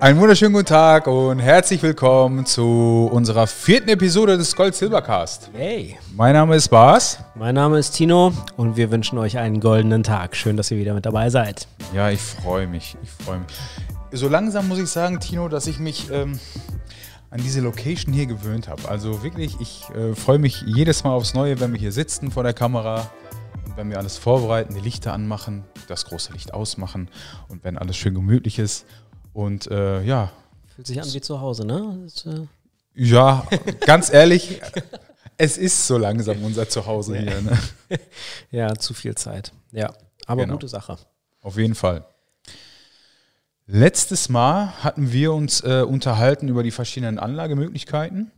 Einen wunderschönen guten Tag und herzlich willkommen zu unserer vierten Episode des Gold Silbercast. Hey, Mein Name ist Bas. mein Name ist Tino und wir wünschen euch einen goldenen Tag. Schön, dass ihr wieder mit dabei seid. Ja, ich freue mich. Ich freue mich. So langsam muss ich sagen, Tino, dass ich mich ähm, an diese Location hier gewöhnt habe. Also wirklich, ich äh, freue mich jedes Mal aufs Neue, wenn wir hier sitzen vor der Kamera und wenn wir alles vorbereiten, die Lichter anmachen, das große Licht ausmachen und wenn alles schön gemütlich ist. Und äh, ja, Fühlt sich an wie zu Hause, ne? Das, äh, Ja, ganz ehrlich, es ist so langsam unser Zuhause hier. Ne? ja, zu viel Zeit. Ja, aber Genau. gute Sache. Auf jeden Fall. Letztes Mal hatten wir uns äh, unterhalten über die verschiedenen Anlagemöglichkeiten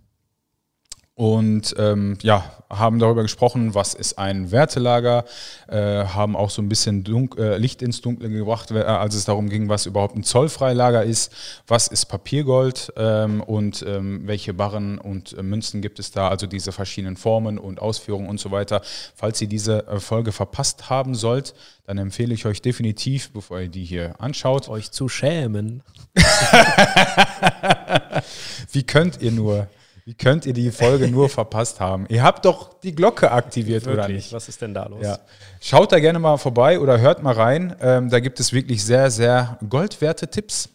und ähm, ja, haben darüber gesprochen, was ist ein Wertelager, äh, haben auch so ein bisschen Dunk äh, Licht ins Dunkle gebracht, äh, als es darum ging, was überhaupt ein Zollfreilager ist, was ist Papiergold ähm, und ähm, welche Barren und äh, Münzen gibt es da, also diese verschiedenen Formen und Ausführungen und so weiter. Falls ihr diese äh, Folge verpasst haben sollt, dann empfehle ich euch definitiv, bevor ihr die hier anschaut, Euch zu schämen. wie könnt ihr nur, wie könnt ihr die Folge nur verpasst haben? Ihr habt doch die Glocke aktiviert, oder nicht? Was ist denn da los? Ja. Schaut da gerne mal vorbei oder hört mal rein. Ähm, da gibt es wirklich sehr, sehr goldwerte Tipps.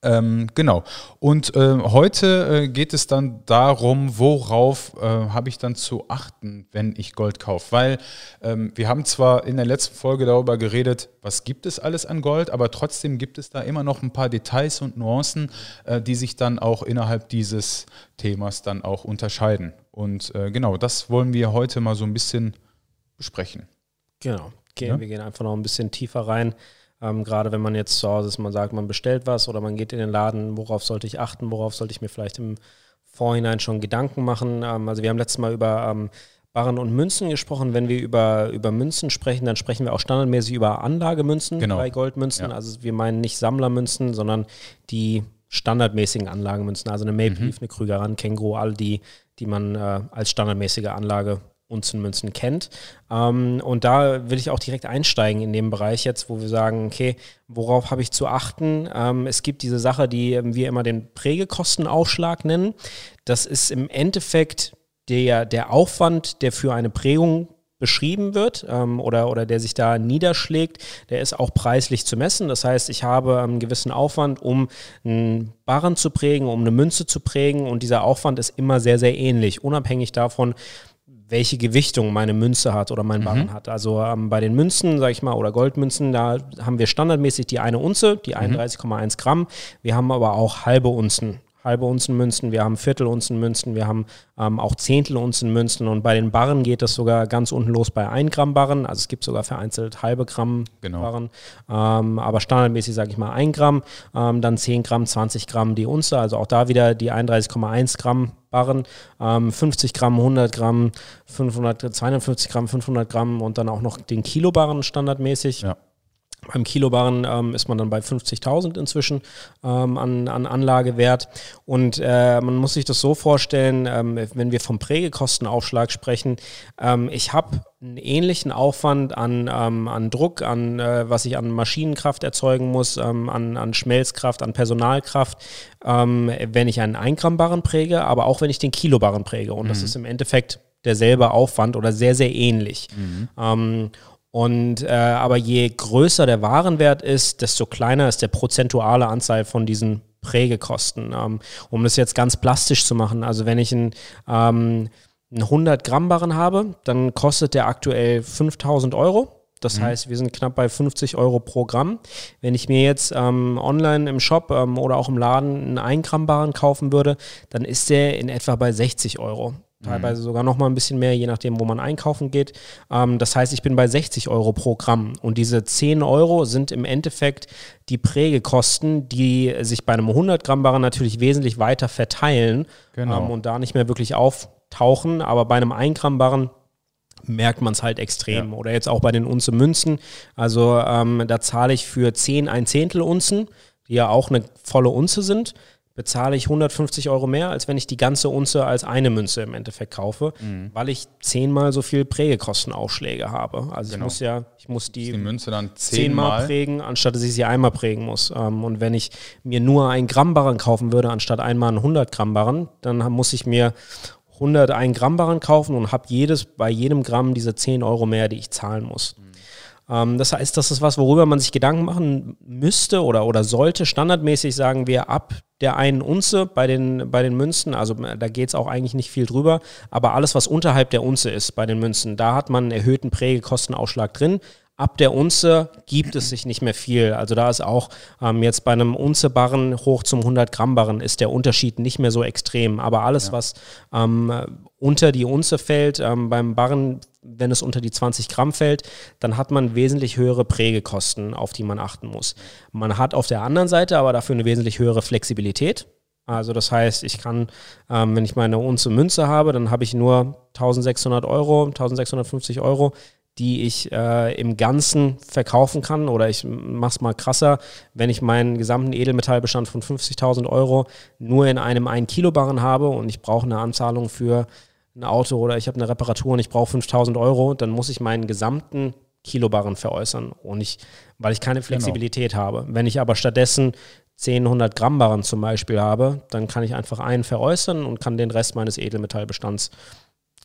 Ähm, genau. Und äh, heute äh, geht es dann darum, worauf äh, habe ich dann zu achten, wenn ich Gold kaufe. Weil ähm, wir haben zwar in der letzten Folge darüber geredet, was gibt es alles an Gold, aber trotzdem gibt es da immer noch ein paar Details und Nuancen, äh, die sich dann auch innerhalb dieses Themas dann auch unterscheiden. Und äh, genau, das wollen wir heute mal so ein bisschen besprechen. Genau. Gehen, Ja. Wir gehen einfach noch ein bisschen tiefer rein. Ähm, gerade wenn man jetzt zu Hause ist, man sagt, man bestellt was oder man geht in den Laden, worauf sollte ich achten, worauf sollte ich mir vielleicht im Vorhinein schon Gedanken machen. Ähm, also wir haben letztes Mal über ähm, Barren und Münzen gesprochen. Wenn wir über, über Münzen sprechen, dann sprechen wir auch standardmäßig über Anlagemünzen Genau. bei Goldmünzen. Ja. Also wir meinen nicht Sammlermünzen, sondern die standardmäßigen Anlagemünzen. Also eine Maple Leaf, eine Krüger Rand, Känguru, all die, die man äh, als standardmäßige Anlage Unzenmünzen kennt. Ähm, und da will ich auch direkt einsteigen in dem Bereich jetzt, wo wir sagen, okay, worauf habe ich zu achten? Ähm, es gibt diese Sache, die ähm, wir immer den Prägekostenaufschlag nennen. Das ist im Endeffekt der, der Aufwand, der für eine Prägung beschrieben wird ähm, oder, oder der sich da niederschlägt, der ist auch preislich zu messen. Das heißt, ich habe einen gewissen Aufwand, um einen Barren zu prägen, um eine Münze zu prägen und dieser Aufwand ist immer sehr, sehr ähnlich, unabhängig davon, welche Gewichtung meine Münze hat oder mein Barren hat. Also ähm, bei den Münzen, sag ich mal, oder Goldmünzen, da haben wir standardmäßig die eine Unze, die 31,1 Gramm. Wir haben aber auch halbe Unzen. Halbe Unzenmünzen, wir haben Viertelunzenmünzen, wir haben ähm, auch Zehntelunzenmünzen und bei den Barren geht das sogar ganz unten los bei 1 Gramm Barren. Also es gibt sogar vereinzelt halbe Gramm Genau. Barren, ähm, aber standardmäßig sage ich mal 1 Gramm, ähm, dann 10 Gramm, 20 Gramm die Unze, also auch da wieder die 31,1 Gramm Barren, ähm, 50 Gramm, 100 Gramm, 500, 250 Gramm, 500 Gramm und dann auch noch den Kilobarren standardmäßig. Ja. Beim Kilobarren ähm, ist man dann bei 50.000 inzwischen ähm, an, an Anlagewert. Und äh, man muss sich das so vorstellen, ähm, wenn wir vom Prägekostenaufschlag sprechen, ähm, ich habe einen ähnlichen Aufwand an, ähm, an Druck, an äh, was ich an Maschinenkraft erzeugen muss, ähm, an, an Schmelzkraft, an Personalkraft, wenn ich einen 1 Gramm Barren präge, aber auch wenn ich den Kilobarren präge. Und das ist im Endeffekt derselbe Aufwand oder sehr, sehr ähnlich. Ähm, und äh, aber je größer der Warenwert ist, desto kleiner ist der prozentuale Anzahl von diesen Prägekosten. Ähm, um das jetzt ganz plastisch zu machen, also wenn ich einen, ähm, einen 100 Gramm Barren habe, dann kostet der aktuell 5000 Euro. Das heißt, wir sind knapp bei 50 Euro pro Gramm. Wenn ich mir jetzt ähm, online im Shop ähm, oder auch im Laden einen 1 Gramm Barren kaufen würde, dann ist der in etwa bei 60 Euro. Teilweise sogar noch mal ein bisschen mehr, je nachdem, wo man einkaufen geht. Ähm, das heißt, ich bin bei 60 Euro pro Gramm. Und diese 10 Euro sind im Endeffekt die Prägekosten, die sich bei einem 100 Gramm Barren natürlich wesentlich weiter verteilen Genau. ähm, und da nicht mehr wirklich auftauchen. Aber bei einem 1 Gramm Barren merkt man es halt extrem. Oder jetzt auch bei den Unze Münzen. Also ähm, da zahle ich für 10 ein Zehntel Unzen, die ja auch eine volle Unze sind, bezahle ich 150 Euro mehr, als wenn ich die ganze Unze als eine Münze im Endeffekt kaufe, mhm. weil ich zehnmal so viel Prägekostenaufschläge habe. Also genau. ich muss ja, ich muss die, die Münze dann zehnmal, zehnmal prägen, anstatt dass ich sie einmal prägen muss. Ähm, und wenn ich mir nur einen Gramm Barren kaufen würde, anstatt einmal einen 100 Gramm Barren, dann muss ich mir 101 Gramm Barren kaufen und habe jedes bei jedem Gramm diese 10 Euro mehr, die ich zahlen muss. Mhm. Ähm, das heißt, das ist was, worüber man sich Gedanken machen müsste oder, oder sollte. Standardmäßig sagen wir ab der einen Unze bei den, bei den Münzen, also da geht es auch eigentlich nicht viel drüber, aber alles, was unterhalb der Unze ist bei den Münzen, da hat man einen erhöhten Prägekostenausschlag drin. Ab der Unze gibt es sich nicht mehr viel. Also da ist auch ähm, jetzt bei einem Unze-Barren hoch zum 100-Gramm-Barren ist der Unterschied nicht mehr so extrem. Aber alles, ja. was ähm, unter die Unze fällt, ähm, beim Barren wenn es unter die 20 Gramm fällt, dann hat man wesentlich höhere Prägekosten, auf die man achten muss. Man hat auf der anderen Seite aber dafür eine wesentlich höhere Flexibilität. Also das heißt, ich kann, ähm, wenn ich meine Unze Münze habe, dann habe ich nur 1600 Euro, 1650 Euro, die ich äh, im Ganzen verkaufen kann. Oder ich mache es mal krasser, wenn ich meinen gesamten Edelmetallbestand von 50.000 Euro nur in einem 1 Kilo Barren habe und ich brauche eine Anzahlung für ein Auto oder ich habe eine Reparatur und ich brauche 5000 Euro, dann muss ich meinen gesamten Kilobarren veräußern und ich, weil ich keine genau. Flexibilität genau. habe. Wenn ich aber stattdessen 10, 100 Gramm Barren zum Beispiel habe, dann kann ich einfach einen veräußern und kann den Rest meines Edelmetallbestands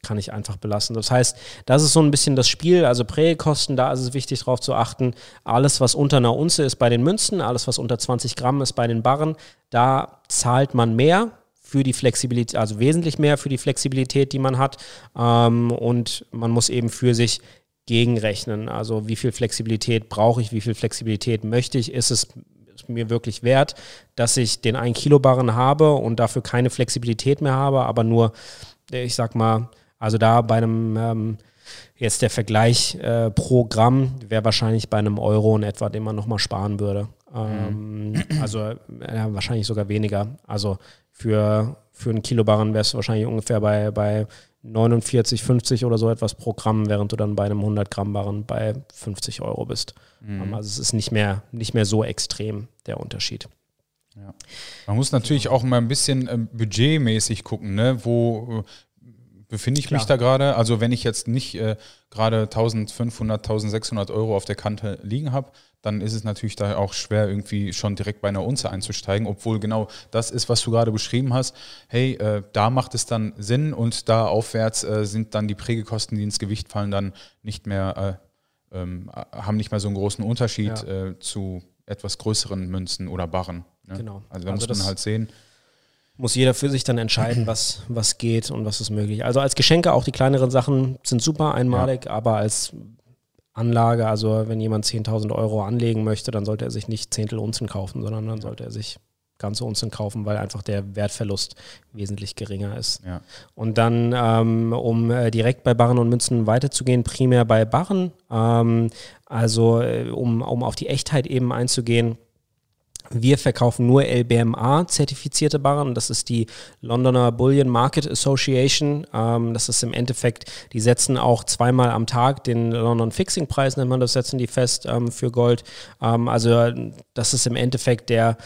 kann ich einfach belassen. Das heißt, das ist so ein bisschen das Spiel, also Prägekosten, da ist es wichtig darauf zu achten, alles, was unter einer Unze ist bei den Münzen, alles, was unter 20 Gramm ist bei den Barren, da zahlt man mehr, für die Flexibilität, also wesentlich mehr für die Flexibilität, die man hat. Ähm, und man muss eben für sich gegenrechnen. Also wie viel Flexibilität brauche ich, wie viel Flexibilität möchte ich, ist es mir wirklich wert, dass ich den 1 Kilo Barren habe und dafür keine Flexibilität mehr habe, aber nur, ich sag mal, also da bei einem ähm, jetzt der Vergleich äh, pro Gramm wäre wahrscheinlich bei einem Euro in etwa, den man nochmal sparen würde. Ähm, mhm. Also äh, wahrscheinlich sogar weniger. Also für, für einen Kilobarren wärst du wahrscheinlich ungefähr bei, bei 49, 50 oder so etwas pro Gramm, während du dann bei einem 100 Gramm Barren bei 50 Euro bist. Mhm. Also es ist nicht mehr, nicht mehr so extrem der Unterschied. Ja. Man muss natürlich auch mal ein bisschen äh, budgetmäßig gucken, ne? wo äh, befinde ich Klar. mich da gerade. Also wenn ich jetzt nicht äh, gerade 1500, 1600 Euro auf der Kante liegen habe, dann ist es natürlich da auch schwer, irgendwie schon direkt bei einer Unze einzusteigen, obwohl genau das ist, was du gerade beschrieben hast. Hey, äh, da macht es dann Sinn und da aufwärts äh, sind dann die Prägekosten, die ins Gewicht fallen, dann nicht mehr, äh, ähm, haben nicht mehr so einen großen Unterschied ja. Äh, zu etwas größeren Münzen oder Barren. Ne? Genau. Also da also muss man halt sehen. Muss jeder für sich dann entscheiden, was, was geht und was ist möglich. Also als Geschenke auch die kleineren Sachen sind super einmalig, ja. aber als Anlage. Also wenn jemand 10.000 Euro anlegen möchte, dann sollte er sich nicht Zehntel Unzen kaufen, sondern dann sollte er sich ganze Unzen kaufen, weil einfach der Wertverlust wesentlich geringer ist. Ja. Und dann, ähm, um äh, direkt bei Barren und Münzen weiterzugehen, primär bei Barren, ähm, also äh, um, um auf die Echtheit eben einzugehen, wir verkaufen nur LBMA-zertifizierte Barren. Das ist die Londoner Bullion Market Association. Ähm, das ist im Endeffekt, die setzen auch zweimal am Tag den London Fixing Preis, nennt man das, setzen die fest ähm, für Gold. Ähm, also das ist im Endeffekt der,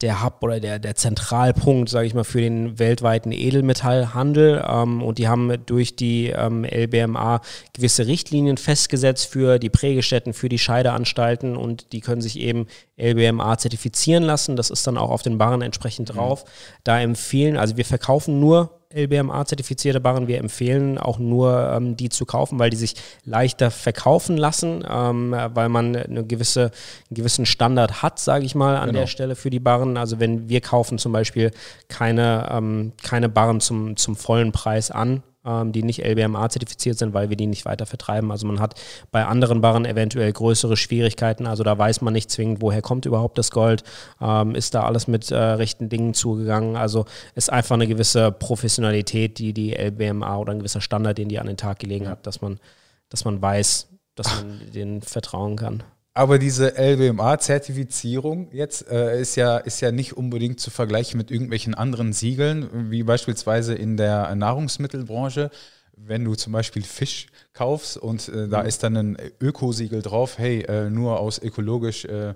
der Hub oder der, der Zentralpunkt, sage ich mal, für den weltweiten Edelmetallhandel. Ähm, und die haben durch die ähm, LBMA gewisse Richtlinien festgesetzt für die Prägestätten, für die Scheideanstalten und die können sich eben LBMA zertifizieren lassen. Das ist dann auch auf den Barren entsprechend mhm. drauf. Mhm. Da empfehlen, also wir verkaufen nur LBMA-zertifizierte Barren. Wir empfehlen auch nur, ähm, die zu kaufen, weil die sich leichter verkaufen lassen, ähm, weil man eine gewisse, einen gewissen Standard hat, sage ich mal, an genau. der Stelle für die Barren. Also wenn wir kaufen zum Beispiel keine, ähm, keine Barren zum, zum vollen Preis an, ähm, die nicht LBMA-zertifiziert sind, weil wir die nicht weiter vertreiben. Also man hat bei anderen Barren eventuell größere Schwierigkeiten. Also da weiß man nicht zwingend, woher kommt überhaupt das Gold. Ähm, ist da alles mit äh, rechten Dingen zugegangen? Also ist einfach eine gewisse Professionalität, die die LBMA oder ein gewisser Standard, den die an den Tag gelegen ja. hat, dass man, dass man weiß, dass man denen vertrauen kann. Aber diese LBMA-Zertifizierung jetzt äh, ist, ja, ist ja nicht unbedingt zu vergleichen mit irgendwelchen anderen Siegeln, wie beispielsweise in der Nahrungsmittelbranche. Wenn du zum Beispiel Fisch kaufst und äh, da mhm. ist dann ein Ökosiegel drauf, hey, äh, nur aus ökologisch äh,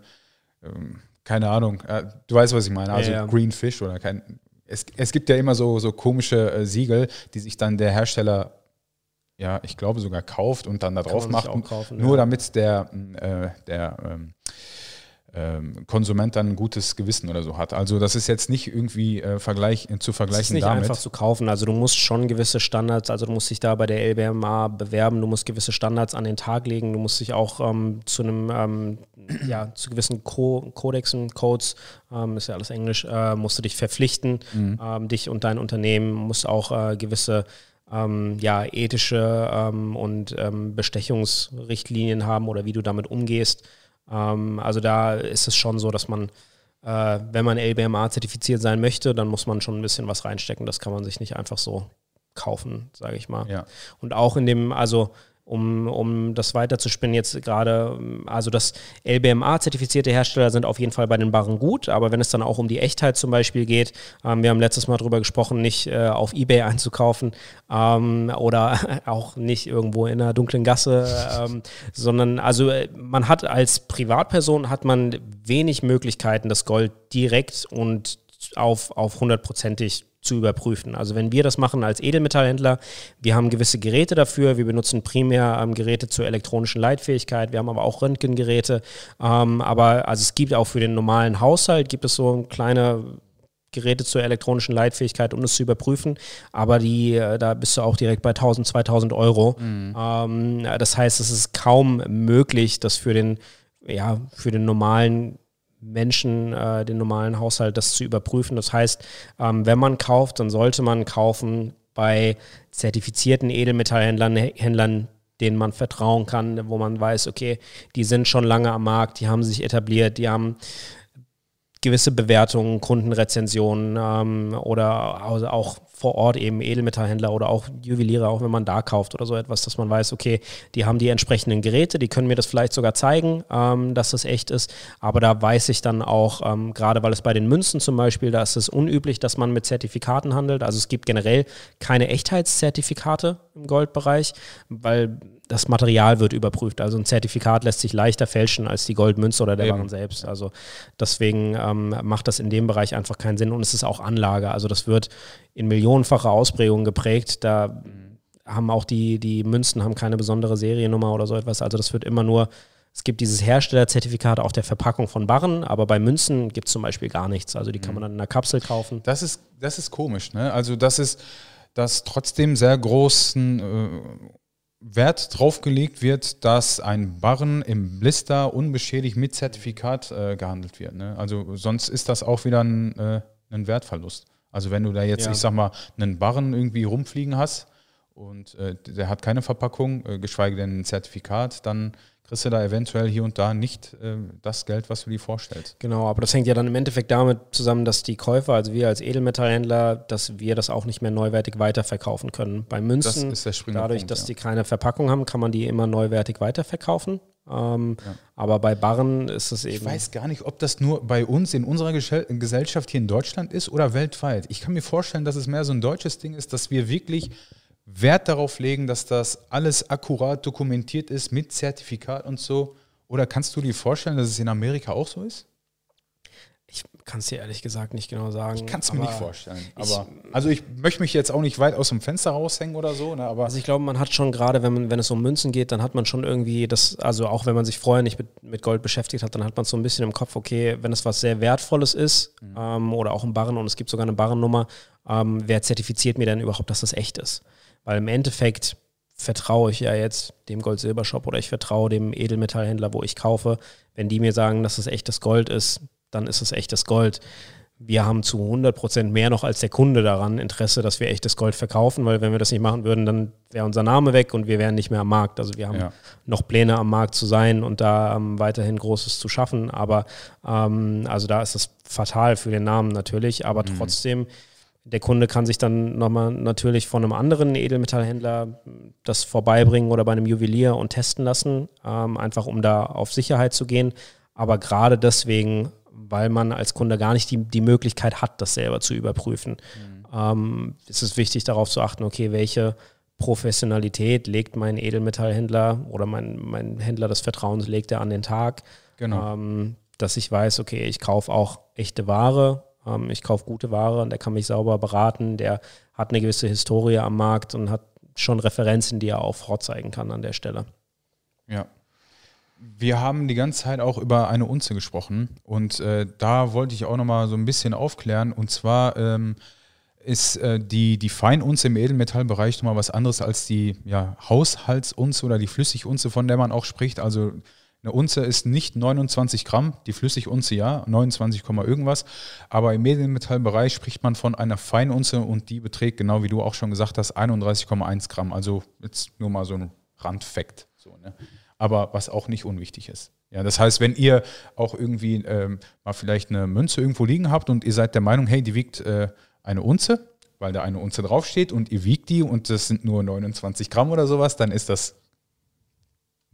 ähm, keine Ahnung, äh, du weißt, was ich meine, also Ja, ja. Green Fish oder kein. Es, es gibt ja immer so, so komische äh, Siegel, die sich dann der Hersteller, ja, ich glaube sogar kauft und dann da drauf macht, kaufen, nur ja. damit der, äh, der ähm, ähm, Konsument dann ein gutes Gewissen oder so hat. Also das ist jetzt nicht irgendwie äh, vergleich, äh, zu Es vergleichen ist nicht damit. einfach zu kaufen. Also du musst schon gewisse Standards, also du musst dich da bei der LBMA bewerben, du musst gewisse Standards an den Tag legen, du musst dich auch ähm, zu einem, ähm, ja, zu gewissen Co Kodexen, Codes, ähm, ist ja alles Englisch, äh, musst du dich verpflichten, ähm, dich und dein Unternehmen, musst auch äh, gewisse ähm, ja, ethische ähm, und ähm, Bestechungsrichtlinien haben oder wie du damit umgehst. Ähm, also da ist es schon so, dass man äh, wenn man LBMA zertifiziert sein möchte, dann muss man schon ein bisschen was reinstecken. Das kann man sich nicht einfach so kaufen, sage ich mal. Ja. Und auch in dem, also um, um das weiterzuspinnen, jetzt gerade, also das LBMA-zertifizierte Hersteller sind auf jeden Fall bei den Barren gut, aber wenn es dann auch um die Echtheit zum Beispiel geht, ähm, wir haben letztes Mal darüber gesprochen, nicht äh, auf Ebay einzukaufen ähm, oder auch nicht irgendwo in einer dunklen Gasse, ähm, sondern also äh, man hat als Privatperson hat man wenig Möglichkeiten, das Gold direkt und auf, auf hundertprozentig zu überprüfen. Also wenn wir das machen als Edelmetallhändler, wir haben gewisse Geräte dafür, wir benutzen primär ähm, Geräte zur elektronischen Leitfähigkeit, wir haben aber auch Röntgengeräte, ähm, aber also es gibt auch für den normalen Haushalt, gibt es so kleine Geräte zur elektronischen Leitfähigkeit, um das zu überprüfen. Aber die, äh, da bist du auch direkt bei 1000, 2000 Euro. Ähm, das heißt, es ist kaum möglich, das für den, ja, für den normalen Menschen, äh, den normalen Haushalt, das zu überprüfen. Das heißt, ähm, wenn man kauft, dann sollte man kaufen bei zertifizierten Edelmetallhändlern, Händlern, denen man vertrauen kann, wo man weiß, okay, die sind schon lange am Markt, die haben sich etabliert, die haben gewisse Bewertungen, Kundenrezensionen ähm, oder auch vor Ort eben Edelmetallhändler oder auch Juweliere, auch wenn man da kauft oder so etwas, dass man weiß, okay, die haben die entsprechenden Geräte, die können mir das vielleicht sogar zeigen, ähm, dass das echt ist. Aber da weiß ich dann auch, ähm, gerade weil es bei den Münzen zum Beispiel, da ist es unüblich, dass man mit Zertifikaten handelt. Also es gibt generell keine Echtheitszertifikate im Goldbereich, weil das Material wird überprüft. Also ein Zertifikat lässt sich leichter fälschen als die Goldmünze oder der. Barren selbst. Also deswegen ähm, macht das in dem Bereich einfach keinen Sinn und es ist auch Anlage. Also das wird in millionenfacher Ausprägung geprägt. Da haben auch die, die Münzen haben keine besondere Seriennummer oder so etwas. Also das wird immer nur, es gibt dieses Herstellerzertifikat auf der Verpackung von Barren, aber bei Münzen gibt es zum Beispiel gar nichts. Also die kann man dann in einer Kapsel kaufen. Das ist, das ist komisch, ne? Also, das ist, dass trotzdem sehr großen äh, Wert drauf gelegt wird, dass ein Barren im Blister unbeschädigt mit Zertifikat äh, gehandelt wird. Ne? Also sonst ist das auch wieder ein, äh, ein Wertverlust. Also wenn du da jetzt, Ja. ich sag mal, einen Barren irgendwie rumfliegen hast und äh, der hat keine Verpackung, äh, geschweige denn ein Zertifikat, dann kriegst du da eventuell hier und da nicht äh, das Geld, was du dir vorstellst. Genau, aber das hängt ja dann im Endeffekt damit zusammen, dass die Käufer, also wir als Edelmetallhändler, dass wir das auch nicht mehr neuwertig weiterverkaufen können. Bei Münzen, Das dadurch, Punkt, dass ja. die keine Verpackung haben, kann man die immer neuwertig weiterverkaufen. Ähm, Ja. Aber bei Barren ist es eben. Ich weiß gar nicht, ob das nur bei uns in unserer Gesell- Gesellschaft hier in Deutschland ist oder weltweit. Ich kann mir vorstellen, dass es mehr so ein deutsches Ding ist, dass wir wirklich Wert darauf legen, dass das alles akkurat dokumentiert ist mit Zertifikat und so. Oder kannst du dir vorstellen, dass es in Amerika auch so ist? Ich kann es dir ehrlich gesagt nicht genau sagen. Ich kann es mir nicht vorstellen. Aber, also ich möchte mich jetzt auch nicht weit aus dem Fenster raushängen oder so, ne, aber Also ich glaube, man hat schon gerade, wenn, man, wenn es um Münzen geht, dann hat man schon irgendwie das, also auch wenn man sich vorher nicht mit, mit Gold beschäftigt hat, dann hat man so ein bisschen im Kopf, okay, wenn es was sehr Wertvolles ist ähm, oder auch ein Barren und es gibt sogar eine Barrennummer, ähm, wer zertifiziert mir denn überhaupt, dass das echt ist? Weil im Endeffekt vertraue ich ja jetzt dem Gold-Silber-Shop oder ich vertraue dem Edelmetallhändler, wo ich kaufe. Wenn die mir sagen, dass es echtes Gold ist, dann ist es echtes Gold. Wir haben zu 100% mehr noch als der Kunde daran Interesse, dass wir echtes Gold verkaufen, weil wenn wir das nicht machen würden, dann wäre unser Name weg und wir wären nicht mehr am Markt. Also wir haben Ja. noch Pläne am Markt zu sein und da ähm, weiterhin Großes zu schaffen. Aber ähm, also da ist es fatal für den Namen natürlich, aber trotzdem, der Kunde kann sich dann nochmal natürlich von einem anderen Edelmetallhändler das vorbeibringen oder bei einem Juwelier und testen lassen, ähm, einfach um da auf Sicherheit zu gehen. Aber gerade deswegen, weil man als Kunde gar nicht die, die Möglichkeit hat, das selber zu überprüfen, ähm, ist es wichtig darauf zu achten, okay, welche Professionalität legt mein Edelmetallhändler oder mein, mein Händler des Vertrauens legt er an den Tag. Genau. Ähm, dass ich weiß, okay, ich kaufe auch echte Ware, ähm, ich kaufe gute Ware und der kann mich sauber beraten, der hat eine gewisse Historie am Markt und hat schon Referenzen, die er auch vorzeigen kann an der Stelle. Ja. Wir haben die ganze Zeit auch über eine Unze gesprochen und äh, da wollte ich auch nochmal so ein bisschen aufklären und zwar ähm, ist äh, die, die Feinunze im Edelmetallbereich nochmal was anderes als die ja, Haushaltsunze oder die Flüssigunze, von der man auch spricht. Also eine Unze ist nicht 29 Gramm, die Flüssigunze ja, 29, irgendwas. Aber im Edelmetallbereich spricht man von einer Feinunze und die beträgt, genau wie du auch schon gesagt hast, 31,1 Gramm. Also jetzt nur mal so ein Randfakt. So, ne? Aber was auch nicht unwichtig ist. Ja, das heißt, wenn ihr auch irgendwie ähm, mal vielleicht eine Münze irgendwo liegen habt und ihr seid der Meinung, hey, die wiegt äh, eine Unze, weil da eine Unze draufsteht und ihr wiegt die und das sind nur 29 Gramm oder sowas, dann ist das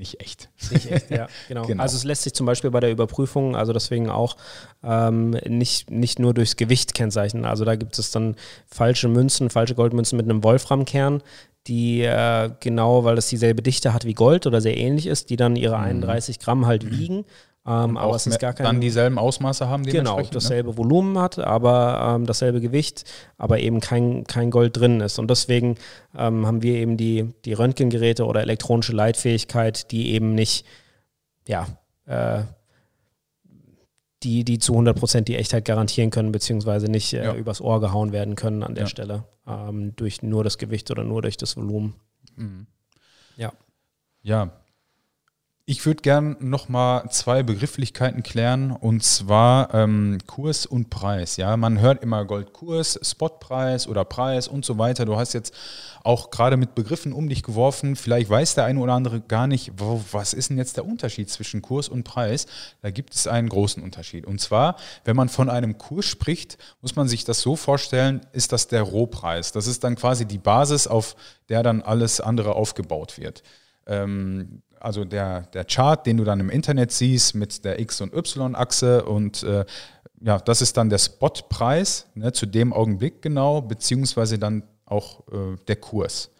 nicht echt. Nicht echt, ja, genau. genau. Also es lässt sich zum Beispiel bei der Überprüfung, also deswegen auch ähm, nicht, nicht nur durchs Gewicht kennzeichnen. Also da gibt es dann falsche Münzen, falsche Goldmünzen mit einem Wolframkern, die äh, genau, weil das dieselbe Dichte hat wie Gold oder sehr ähnlich ist, die dann ihre 31 mhm. Gramm halt wiegen. Ähm, aber es ist gar kein. Dann dieselben Ausmaße haben, Genau, ne? dasselbe ne? Volumen hat, aber ähm, dasselbe Gewicht, aber eben kein, kein Gold drin ist. Und deswegen ähm, haben wir eben die, die Röntgengeräte oder elektronische Leitfähigkeit, die eben nicht, ja, äh, die, die zu 100% die Echtheit garantieren können, beziehungsweise nicht äh, ja. übers Ohr gehauen werden können an der ja. Stelle, ähm, durch nur das Gewicht oder nur durch das Volumen. Mhm. Ja. Ja, ich würde gern nochmal zwei Begrifflichkeiten klären und zwar ähm, Kurs und Preis. Ja, man hört immer Goldkurs, Spotpreis oder Preis und so weiter. Du hast jetzt auch gerade mit Begriffen um dich geworfen. Vielleicht weiß der eine oder andere gar nicht, wo, was ist denn jetzt der Unterschied zwischen Kurs und Preis? Da gibt es einen großen Unterschied. Und zwar, wenn man von einem Kurs spricht, muss man sich das so vorstellen, ist das der Rohpreis. Das ist dann quasi die Basis, auf der dann alles andere aufgebaut wird. Ähm, also der, der Chart, den du dann im Internet siehst mit der X- und Y-Achse und äh, ja, das ist dann der Spotpreis ne, zu dem Augenblick genau, beziehungsweise dann auch äh, der Kurs.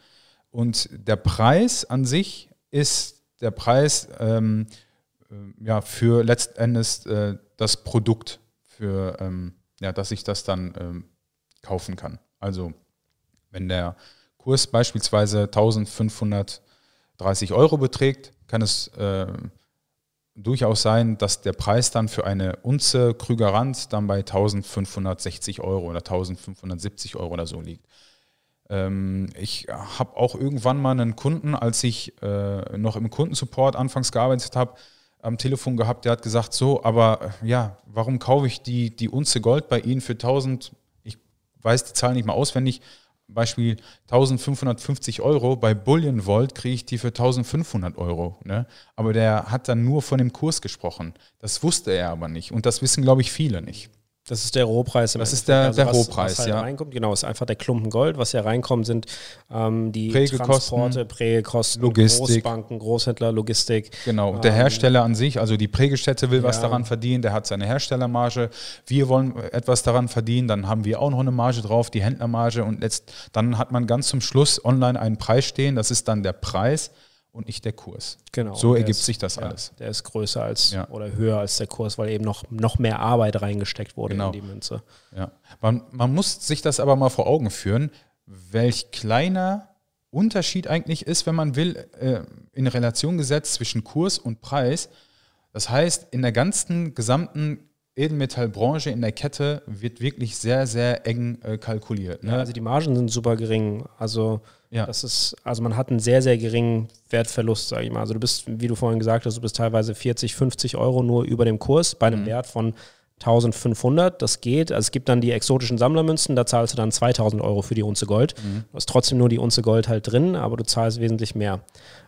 Und der Preis an sich ist der Preis ähm, äh, ja, für letztendlich äh, das Produkt, für ähm, ja, dass ich das dann ähm, kaufen kann. Also wenn der Kurs beispielsweise 1500 30 Euro beträgt, kann es äh, durchaus sein, dass der Preis dann für eine Unze Krügerrand dann bei 1560 Euro oder 1570 Euro oder so liegt. Ähm, ich habe auch irgendwann mal einen Kunden, als ich äh, noch im Kundensupport anfangs gearbeitet habe, am Telefon gehabt, der hat gesagt, so, aber äh, ja, warum kaufe ich die, die Unze Gold bei Ihnen für 1000, ich weiß die Zahl nicht mal auswendig, Beispiel 1550 Euro, bei Bullion Vault kriege ich die für 1500 Euro. Ne? Aber der hat dann nur von dem Kurs gesprochen. Das wusste er aber nicht. Und das wissen, glaube ich, viele nicht. Das ist der Rohpreis. das ist der, also der was, Rohpreis, was halt ja. Reinkommt. Genau, ist einfach der Klumpen Gold. Was hier reinkommt, sind ähm, die Transporte, Prägekosten, Logistik. Großbanken, Großhändler, Logistik. Genau, der ähm, Hersteller an sich, also die Prägestätte will ja. was daran verdienen, der hat seine Herstellermarge. Wir wollen etwas daran verdienen, dann haben wir auch noch eine Marge drauf, die Händlermarge. Und letzt, dann hat man ganz zum Schluss online einen Preis stehen, das ist dann der Preis und nicht der Kurs. Genau. So ergibt ist, sich das ja, alles. Der ist größer als ja. oder höher als der Kurs, weil eben noch, noch mehr Arbeit reingesteckt wurde genau. in die Münze. Ja. Man, man muss sich das aber mal vor Augen führen, welch kleiner Unterschied eigentlich ist, wenn man will, äh, in Relation gesetzt zwischen Kurs und Preis. Das heißt, in der ganzen gesamten Edelmetallbranche in der Kette wird wirklich sehr, sehr eng äh, kalkuliert. Ne? Ja, also die Margen sind super gering. Also ja. das ist, also man hat einen sehr, sehr geringen Wertverlust, sage ich mal. Also du bist, wie du vorhin gesagt hast, du bist teilweise 40, 50 Euro nur über dem Kurs bei einem mhm. Wert von 1500, das geht. Also es gibt dann die exotischen Sammlermünzen, da zahlst du dann 2000 Euro für die Unze Gold. Mhm. Du hast trotzdem nur die Unze Gold halt drin, aber du zahlst wesentlich mehr.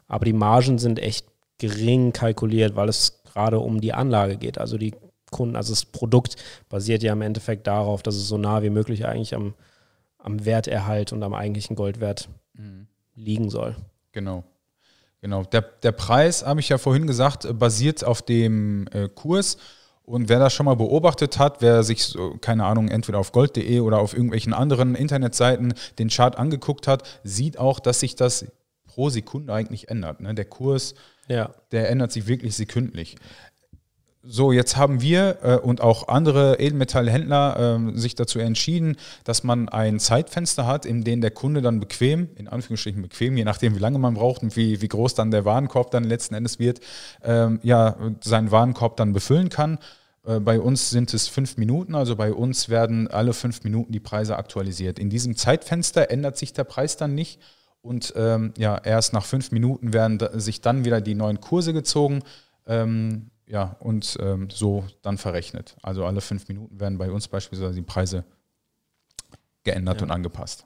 Aber die Margen sind echt gering kalkuliert, weil es gerade um die Anlage geht. Also die Kunden, also das Produkt basiert ja im Endeffekt darauf, dass es so nah wie möglich eigentlich am, am Werterhalt und am eigentlichen Goldwert mhm. liegen soll. Genau. Genau. Der, der Preis, habe ich ja vorhin gesagt, basiert auf dem äh, Kurs. Und wer das schon mal beobachtet hat, wer sich, so, keine Ahnung, entweder auf gold.de oder auf irgendwelchen anderen Internetseiten den Chart angeguckt hat, sieht auch, dass sich das pro Sekunde eigentlich ändert. Ne? Der Kurs, ja. der ändert sich wirklich sekündlich so, jetzt haben wir äh, und auch andere Edelmetallhändler äh, sich dazu entschieden, dass man ein Zeitfenster hat, in dem der Kunde dann bequem, in Anführungsstrichen bequem, je nachdem wie lange man braucht und wie, wie groß dann der Warenkorb dann letzten Endes wird, ähm, ja, seinen Warenkorb dann befüllen kann. Äh, bei uns sind es fünf Minuten, also bei uns werden alle fünf Minuten die Preise aktualisiert. In diesem Zeitfenster ändert sich der Preis dann nicht und ähm, ja, erst nach fünf Minuten werden sich dann wieder die neuen Kurse gezogen. Ähm, ja, und ähm, so dann verrechnet. Also alle fünf Minuten werden bei uns beispielsweise die Preise geändert ja. und angepasst.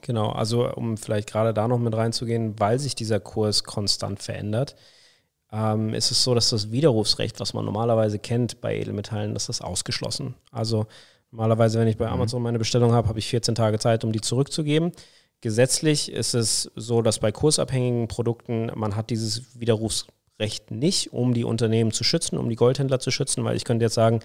Genau, also um vielleicht gerade da noch mit reinzugehen, weil sich dieser Kurs konstant verändert, ähm, ist es so, dass das Widerrufsrecht, was man normalerweise kennt bei Edelmetallen, das ist ausgeschlossen. Also normalerweise, wenn ich bei mhm. Amazon meine Bestellung habe, habe ich 14 Tage Zeit, um die zurückzugeben. Gesetzlich ist es so, dass bei kursabhängigen Produkten man hat dieses Widerrufsrecht Recht nicht, um die Unternehmen zu schützen, um die Goldhändler zu schützen, weil ich könnte jetzt sagen,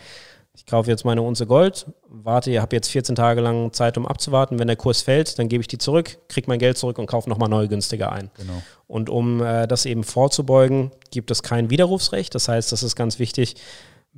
ich kaufe jetzt meine Unze Gold, warte, ihr habt jetzt 14 Tage lang Zeit, um abzuwarten. Wenn der Kurs fällt, dann gebe ich die zurück, kriege mein Geld zurück und kaufe nochmal neue günstiger ein. Genau. Und um äh, das eben vorzubeugen, gibt es kein Widerrufsrecht. Das heißt, das ist ganz wichtig,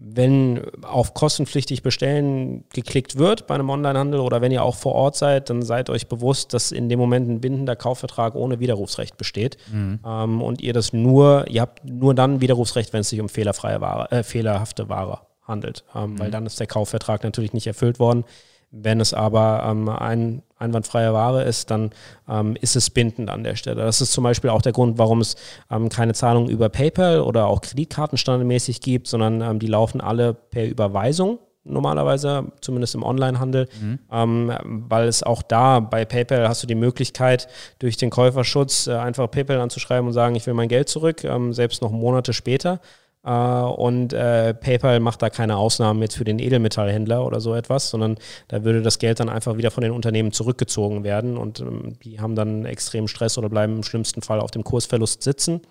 wenn auf kostenpflichtig bestellen geklickt wird bei einem Onlinehandel oder wenn ihr auch vor Ort seid, dann seid euch bewusst, dass in dem Moment ein bindender Kaufvertrag ohne Widerrufsrecht besteht. Mhm. Ähm, und ihr das nur, ihr habt nur dann Widerrufsrecht, wenn es sich um fehlerfreie Ware, äh, fehlerhafte Ware handelt. Ähm, mhm. Weil dann ist der Kaufvertrag natürlich nicht erfüllt worden. Wenn es aber ähm, ein einwandfreie Ware ist, dann ähm, ist es bindend an der Stelle. Das ist zum Beispiel auch der Grund, warum es ähm, keine Zahlungen über PayPal oder auch Kreditkarten standardmäßig gibt, sondern ähm, die laufen alle per Überweisung normalerweise, zumindest im Onlinehandel, mhm. ähm, weil es auch da bei PayPal hast du die Möglichkeit, durch den Käuferschutz äh, einfach PayPal anzuschreiben und sagen, ich will mein Geld zurück, ähm, selbst noch Monate später. Äh, und äh, PayPal macht da keine Ausnahmen jetzt für den Edelmetallhändler oder so etwas, sondern da würde das Geld dann einfach wieder von den Unternehmen zurückgezogen werden und ähm, die haben dann extremen Stress oder bleiben im schlimmsten Fall auf dem Kursverlust sitzen.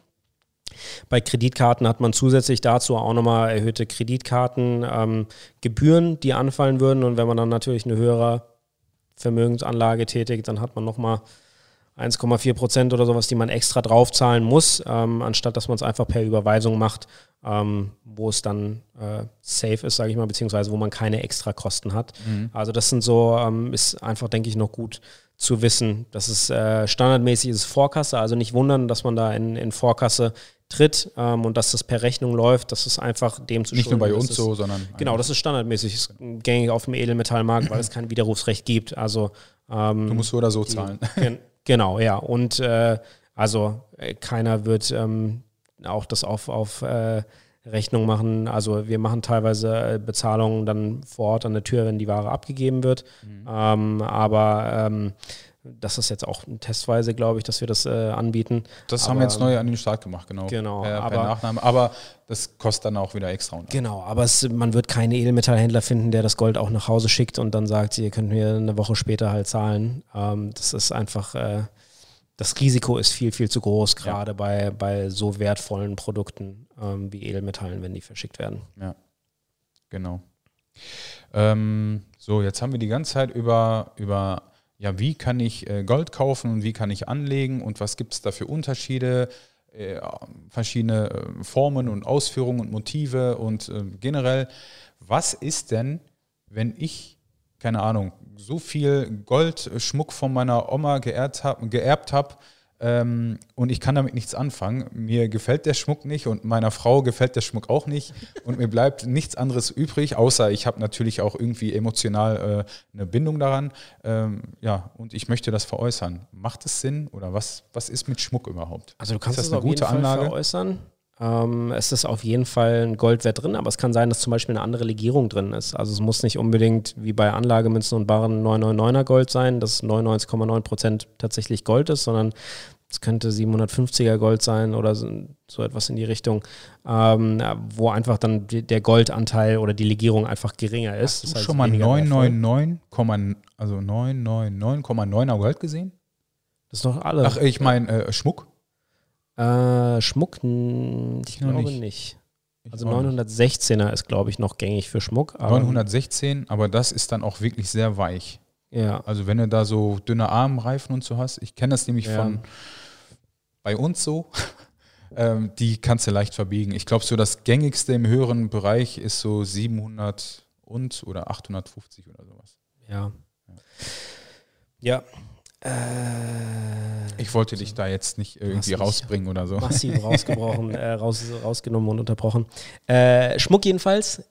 Bei Kreditkarten hat man zusätzlich dazu auch nochmal erhöhte Kreditkartengebühren, ähm, die anfallen würden. Und wenn man dann natürlich eine höhere Vermögensanlage tätigt, dann hat man nochmal 1,4 Prozent oder sowas, die man extra draufzahlen muss, ähm, anstatt dass man es einfach per Überweisung macht, ähm, wo es dann äh, safe ist, sage ich mal, beziehungsweise wo man keine extra Kosten hat. Mhm. Also das sind so, ähm, ist einfach, denke ich, noch gut zu wissen. Das ist äh, standardmäßig ist Vorkasse, also nicht wundern, dass man da in, in Vorkasse tritt ähm, und dass das per Rechnung läuft, das ist einfach dem zu Nicht nur bei uns so, sondern. Genau, das ist standardmäßig, ist gängig auf dem Edelmetallmarkt, weil es kein Widerrufsrecht gibt. Also ähm, du musst so oder so die, zahlen. Genau, ja. Und äh, also äh, keiner wird ähm, auch das auf, auf äh, Rechnung machen. Also wir machen teilweise äh, Bezahlungen dann vor Ort an der Tür, wenn die Ware abgegeben wird. Mhm. Ähm, aber ähm, das ist jetzt auch testweise, glaube ich, dass wir das äh, anbieten. Das aber, haben wir jetzt neu an den Start gemacht, genau. Genau. Per, per Nachname. Aber das kostet dann auch wieder extra. Genau, aber es, man wird keinen Edelmetallhändler finden, der das Gold auch nach Hause schickt und dann sagt, ihr könnt mir eine Woche später halt zahlen. Ähm, das ist einfach, äh, das Risiko ist viel, viel zu groß, gerade ja. bei, bei so wertvollen Produkten ähm, wie Edelmetallen, wenn die verschickt werden. Ja, genau. Ähm, so, jetzt haben wir die ganze Zeit über, über ja, wie kann ich äh, Gold kaufen und wie kann ich anlegen und was gibt es da für Unterschiede, äh, verschiedene äh, Formen und Ausführungen und Motive und generell, was ist denn, wenn ich, keine Ahnung, so viel Goldschmuck von meiner Oma geerbt habe, geerbt hab, ähm, und ich kann damit nichts anfangen. Mir gefällt der Schmuck nicht und meiner Frau gefällt der Schmuck auch nicht. Und mir bleibt nichts anderes übrig, außer ich habe natürlich auch irgendwie emotional äh, eine Bindung daran. Ähm, ja, und ich möchte das veräußern. Macht es Sinn oder was, was ist mit Schmuck überhaupt? Also du kannst das eine gute Anlage? veräußern. Ähm, es ist auf jeden Fall ein Goldwert drin, aber es kann sein, dass zum Beispiel eine andere Legierung drin ist. Also es muss nicht unbedingt wie bei Anlagemünzen und Barren 999er Gold sein, dass 99,9 Prozent tatsächlich Gold ist, sondern es könnte 750er Gold sein oder so, etwas in die Richtung, ähm, wo einfach dann der Goldanteil oder die Legierung einfach geringer ist. Hast du das heißt schon mal 999, also 999,9er Gold gesehen? Das ist doch alle. Ach, ich meine äh, Schmuck? Äh, Schmuck, ich, glaube nicht. nicht. Also 916er ist, glaube ich, noch gängig für Schmuck. Aber 916, aber das ist dann auch wirklich sehr weich. Ja. Also wenn du da so dünne Armreifen und so hast, ich kenne das nämlich ja. von bei uns so. ähm, die kannst du leicht verbiegen. Ich glaube, so das gängigste im höheren Bereich ist so 700 und oder 850 oder sowas. Ja. Ja. Äh, ich wollte dich da jetzt nicht irgendwie rausbringen oder so. Massiv rausgebrochen, äh, raus, rausgenommen und unterbrochen. Äh, Schmuck jedenfalls,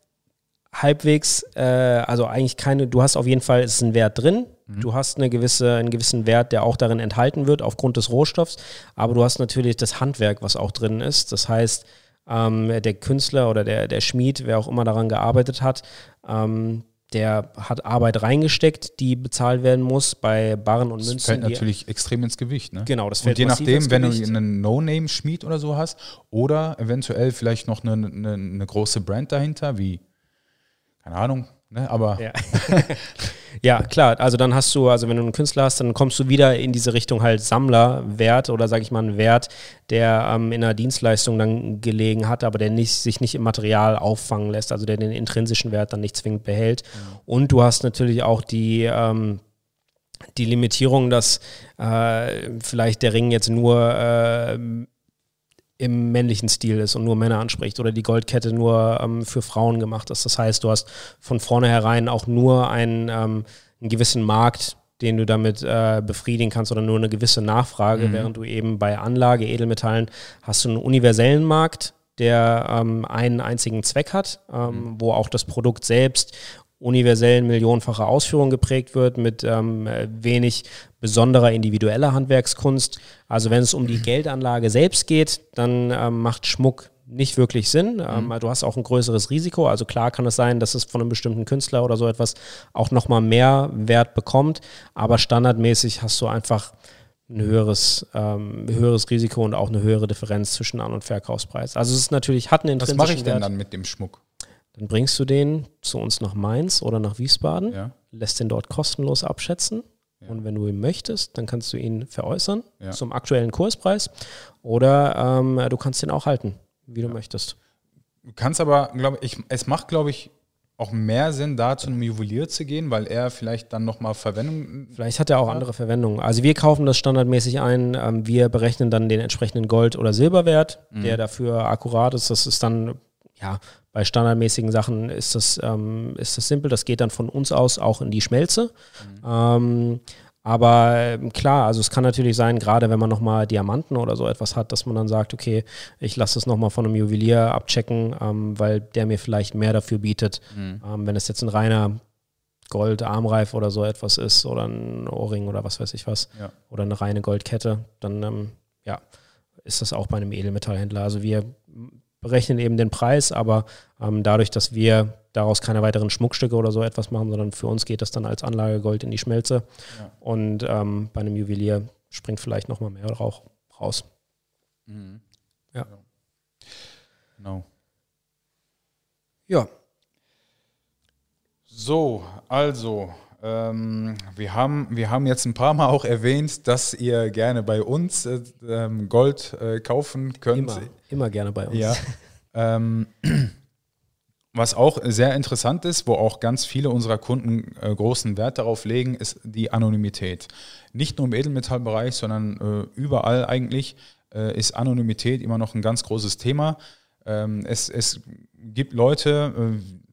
halbwegs, äh, also eigentlich keine, du hast auf jeden Fall, es ist ein Wert drin, mhm. du hast eine gewisse, einen gewissen Wert, der auch darin enthalten wird, aufgrund des Rohstoffs, aber du hast natürlich das Handwerk, was auch drin ist. Das heißt, ähm, der Künstler oder der, der Schmied, wer auch immer daran gearbeitet hat, ähm, der hat Arbeit reingesteckt, die bezahlt werden muss bei Barren und Münzen. Das fällt natürlich extrem ins Gewicht. Ne? Genau, das fällt Und je nachdem, wenn du einen No-Name-Schmied oder so hast oder eventuell vielleicht noch eine, eine, eine große Brand dahinter, wie, keine Ahnung, ne? aber ja. Ja, klar. Also dann hast du, also wenn du einen Künstler hast, dann kommst du wieder in diese Richtung halt Sammlerwert oder sage ich mal einen Wert, der ähm, in einer Dienstleistung dann gelegen hat, aber der nicht, sich nicht im Material auffangen lässt, also der den intrinsischen Wert dann nicht zwingend behält. Mhm. Und du hast natürlich auch die ähm, die Limitierung, dass äh, vielleicht der Ring jetzt nur äh, im männlichen Stil ist und nur Männer anspricht oder die Goldkette nur ähm, für Frauen gemacht ist. Das heißt, du hast von vornherein auch nur einen, ähm, einen gewissen Markt, den du damit äh, befriedigen kannst oder nur eine gewisse Nachfrage, mhm. während du eben bei Anlage, Edelmetallen hast du einen universellen Markt, der ähm, einen einzigen Zweck hat, ähm, mhm. wo auch das Produkt selbst universellen millionenfache Ausführung geprägt wird mit ähm, wenig besonderer individueller Handwerkskunst. Also wenn es um die Geldanlage selbst geht, dann ähm, macht Schmuck nicht wirklich Sinn. Ähm, mhm. du hast auch ein größeres Risiko. Also klar kann es sein, dass es von einem bestimmten Künstler oder so etwas auch nochmal mehr Wert bekommt. Aber standardmäßig hast du einfach ein höheres, ähm, höheres Risiko und auch eine höhere Differenz zwischen An- und Verkaufspreis. Also es ist natürlich, hat einen intrinsischen Was mache ich denn Wert. dann mit dem Schmuck? Dann bringst du den zu uns nach Mainz oder nach Wiesbaden, ja. lässt den dort kostenlos abschätzen. Ja. Und wenn du ihn möchtest, dann kannst du ihn veräußern ja. zum aktuellen Kurspreis oder ähm, du kannst ihn auch halten, wie du möchtest. Du kannst aber, glaube ich, es macht, glaube ich, auch mehr Sinn, da zu einem Juwelier zu gehen, weil er vielleicht dann nochmal Verwendung. Vielleicht hat er auch andere Verwendungen. Also wir kaufen das standardmäßig ein, ähm, wir berechnen dann den entsprechenden Gold- oder Silberwert, mhm. der dafür akkurat ist. Das ist dann ja bei standardmäßigen Sachen ist das, ähm, ist das simpel. Das geht dann von uns aus auch in die Schmelze. Mhm. Ähm, aber ähm, klar, also es kann natürlich sein, gerade wenn man nochmal Diamanten oder so etwas hat, dass man dann sagt, okay, ich lasse es nochmal von einem Juwelier abchecken, ähm, weil der mir vielleicht mehr dafür bietet. Mhm. Ähm, wenn es jetzt ein reiner Gold, Armreif oder so etwas ist oder ein Ohrring oder was weiß ich was ja. oder eine reine Goldkette, dann ähm, ja, ist das auch bei einem Edelmetallhändler. Also wir berechnen eben den Preis, aber ähm, dadurch, dass wir daraus keine weiteren Schmuckstücke oder so etwas machen, sondern für uns geht das dann als Anlagegold in die Schmelze. Ja. Und ähm, bei einem Juwelier springt vielleicht nochmal mehr Rauch raus. Mhm. Ja. Genau. Ja. So, also ähm, wir, haben, wir haben jetzt ein paar Mal auch erwähnt, dass ihr gerne bei uns äh, ähm, Gold äh, kaufen könnt. Immer, immer, gerne bei uns. Ja. ähm, was auch sehr interessant ist, wo auch ganz viele unserer Kunden äh, großen Wert darauf legen, ist die Anonymität. Nicht nur im Edelmetallbereich, sondern äh, überall eigentlich äh, ist Anonymität immer noch ein ganz großes Thema. Ähm, es, es gibt Leute, äh,